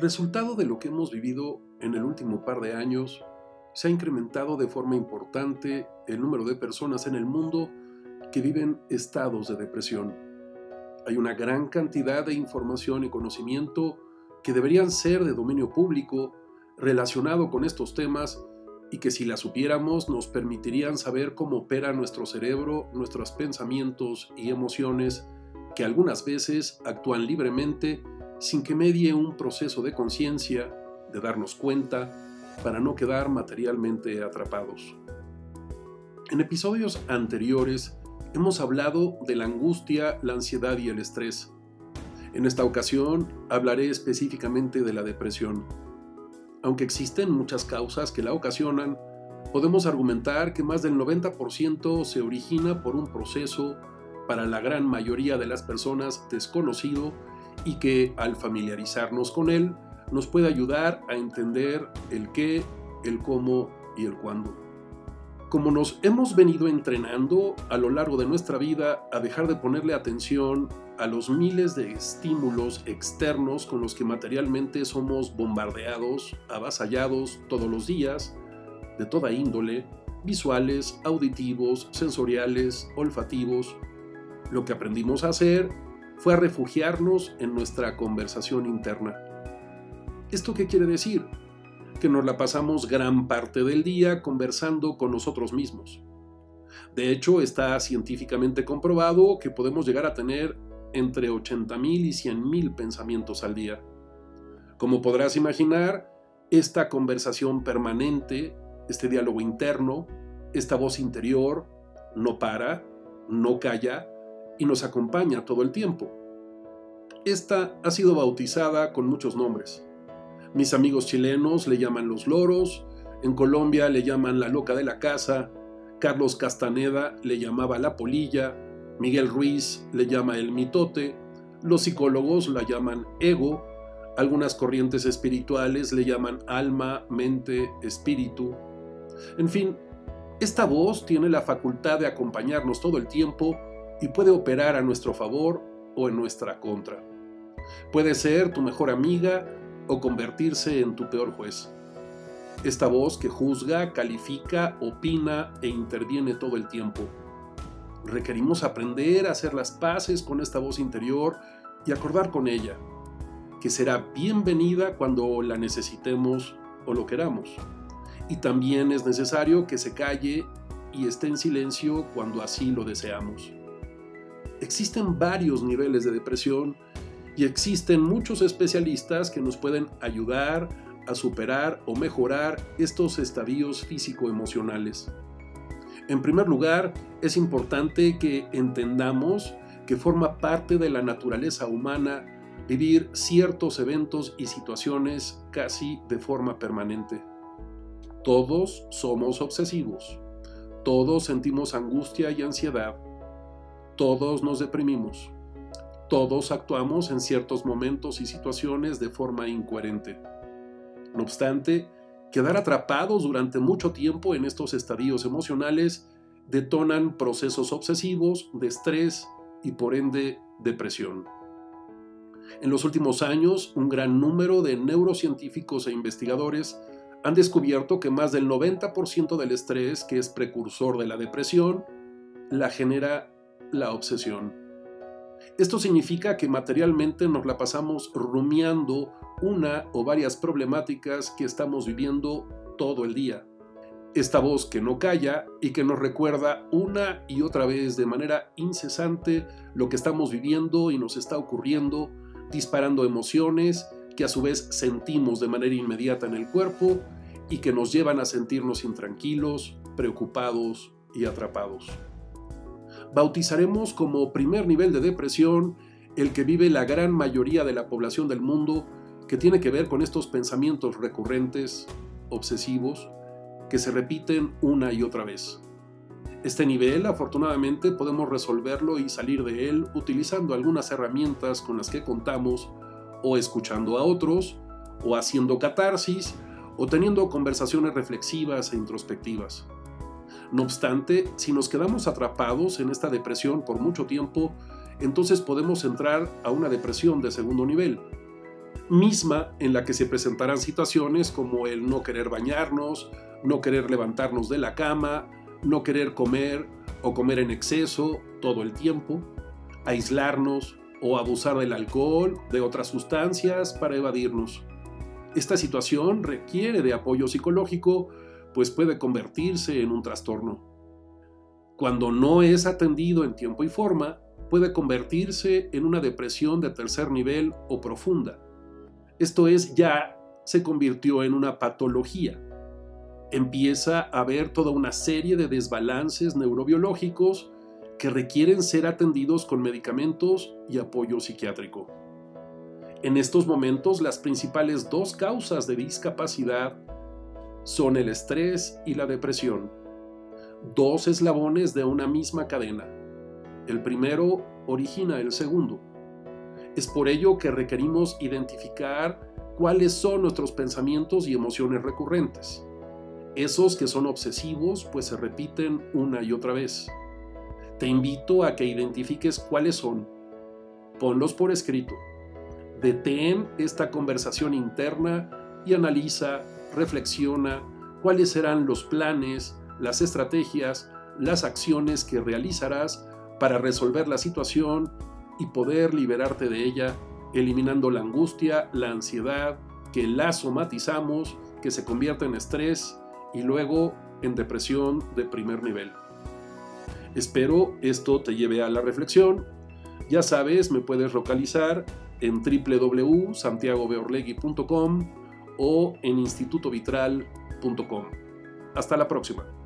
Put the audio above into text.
Resultado de lo que hemos vivido en el último par de años, se ha incrementado de forma importante el número de personas en el mundo que viven estados de depresión. Hay una gran cantidad de información y conocimiento que deberían ser de dominio público relacionado con estos temas y que si las supiéramos nos permitirían saber cómo opera nuestro cerebro, nuestros pensamientos y emociones que algunas veces actúan libremente sin que medie un proceso de conciencia, de darnos cuenta, para no quedar materialmente atrapados. En episodios anteriores hemos hablado de la angustia, la ansiedad y el estrés. En esta ocasión hablaré específicamente de la depresión. Aunque existen muchas causas que la ocasionan, podemos argumentar que más del 90% se origina por un proceso para la gran mayoría de las personas desconocido y que al familiarizarnos con él nos puede ayudar a entender el qué, el cómo y el cuándo. Como nos hemos venido entrenando a lo largo de nuestra vida a dejar de ponerle atención a los miles de estímulos externos con los que materialmente somos bombardeados, avasallados todos los días, de toda índole, visuales, auditivos, sensoriales, olfativos, lo que aprendimos a hacer fue a refugiarnos en nuestra conversación interna. ¿Esto qué quiere decir? Que nos la pasamos gran parte del día conversando con nosotros mismos. De hecho, está científicamente comprobado que podemos llegar a tener entre 80.000 y 100.000 pensamientos al día. Como podrás imaginar, esta conversación permanente, este diálogo interno, esta voz interior, no para, no calla y nos acompaña todo el tiempo. Esta ha sido bautizada con muchos nombres. Mis amigos chilenos le llaman los loros, en Colombia le llaman la loca de la casa, Carlos Castaneda le llamaba la polilla, Miguel Ruiz le llama el mitote, los psicólogos la llaman ego, algunas corrientes espirituales le llaman alma, mente, espíritu. En fin, esta voz tiene la facultad de acompañarnos todo el tiempo y puede operar a nuestro favor o en nuestra contra. Puede ser tu mejor amiga o convertirse en tu peor juez. Esta voz que juzga, califica, opina e interviene todo el tiempo. Requerimos aprender a hacer las paces con esta voz interior y acordar con ella, que será bienvenida cuando la necesitemos o lo queramos. Y también es necesario que se calle y esté en silencio cuando así lo deseamos. Existen varios niveles de depresión y existen muchos especialistas que nos pueden ayudar a superar o mejorar estos estadios físico-emocionales. En primer lugar, es importante que entendamos que forma parte de la naturaleza humana vivir ciertos eventos y situaciones casi de forma permanente. Todos somos obsesivos, todos sentimos angustia y ansiedad, todos nos deprimimos. Todos actuamos en ciertos momentos y situaciones de forma incoherente. No obstante, quedar atrapados durante mucho tiempo en estos estadios emocionales detonan procesos obsesivos de estrés y por ende depresión. En los últimos años, un gran número de neurocientíficos e investigadores han descubierto que más del 90% del estrés, que es precursor de la depresión, la genera la obsesión. Esto significa que materialmente nos la pasamos rumiando una o varias problemáticas que estamos viviendo todo el día. Esta voz que no calla y que nos recuerda una y otra vez de manera incesante lo que estamos viviendo y nos está ocurriendo, disparando emociones que a su vez sentimos de manera inmediata en el cuerpo y que nos llevan a sentirnos intranquilos, preocupados y atrapados bautizaremos como primer nivel de depresión el que vive la gran mayoría de la población del mundo que tiene que ver con estos pensamientos recurrentes, obsesivos, que se repiten una y otra vez. Este nivel, afortunadamente, podemos resolverlo y salir de él utilizando algunas herramientas con las que contamos, o escuchando a otros, o haciendo catarsis, o teniendo conversaciones reflexivas e introspectivas. No obstante, si nos quedamos atrapados en esta depresión por mucho tiempo, entonces podemos entrar a una depresión de segundo nivel. misma en la que se presentarán situaciones como el no querer bañarnos, no querer levantarnos de la cama, no querer comer o comer en exceso todo el tiempo, aislarnos o abusar del alcohol, de otras sustancias para evadirnos. Esta situación requiere de apoyo psicológico, pues puede convertirse en un trastorno. Cuando no es atendido en tiempo y forma, puede convertirse en una depresión de tercer nivel o profunda. Esto es, ya se convirtió en una patología. Empieza a haber toda una serie de desbalances neurobiológicos que requieren ser atendidos con medicamentos y apoyo psiquiátrico. En estos momentos las principales dos causas de discapacidad son el estrés y la depresión, dos eslabones de una misma cadena. El primero origina el segundo. Es por ello que requerimos identificar cuáles son nuestros pensamientos y emociones recurrentes. Esos que son obsesivos pues se repiten una y otra vez. Te invito a que identifiques cuáles son. Ponlos por escrito Detén esta conversación interna y analiza, reflexiona cuáles serán los planes, las estrategias, las acciones que realizarás para resolver la situación y poder liberarte de ella, eliminando la angustia, la ansiedad, que la somatizamos, que se convierte en estrés y luego en depresión de primer nivel. Espero esto te lleve a la reflexión. Ya sabes, me puedes localizar en www.santiagobeorlegui.com o en institutovitral.com. Hasta la próxima.